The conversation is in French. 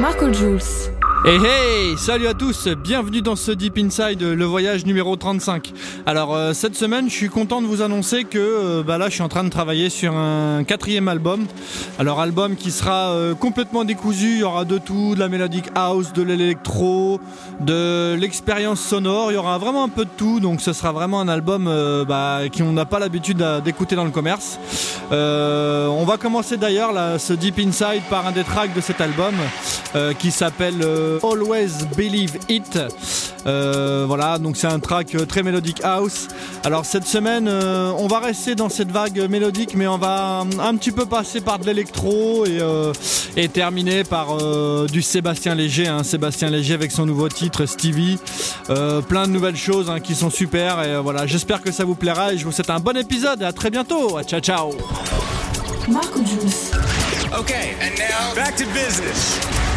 Marco Jules. Hey hey Salut à tous, bienvenue dans ce Deep Inside, le voyage numéro 35. Alors euh, cette semaine je suis content de vous annoncer que euh, bah là je suis en train de travailler sur un quatrième album. Alors album qui sera euh, complètement décousu, il y aura de tout, de la mélodique house, de l'électro, de l'expérience sonore, il y aura vraiment un peu de tout, donc ce sera vraiment un album bah, qu'on n'a pas l'habitude d'écouter dans le commerce. on va commencer d'ailleurs ce Deep Inside par un des tracks de cet album qui s'appelle Always Believe It. Euh, voilà, donc c'est un track euh, très mélodique house. Alors cette semaine, euh, on va rester dans cette vague mélodique, mais on va un, petit peu passer par de l'électro et, terminer par du Sébastien Léger. Hein. Sébastien Léger avec son nouveau titre Stevie. plein de nouvelles choses hein, qui sont super. Et voilà, j'espère que ça vous plaira et je vous souhaite un bon épisode et à très bientôt. Ciao ciao. Marco Juice. Okay, and now back to business.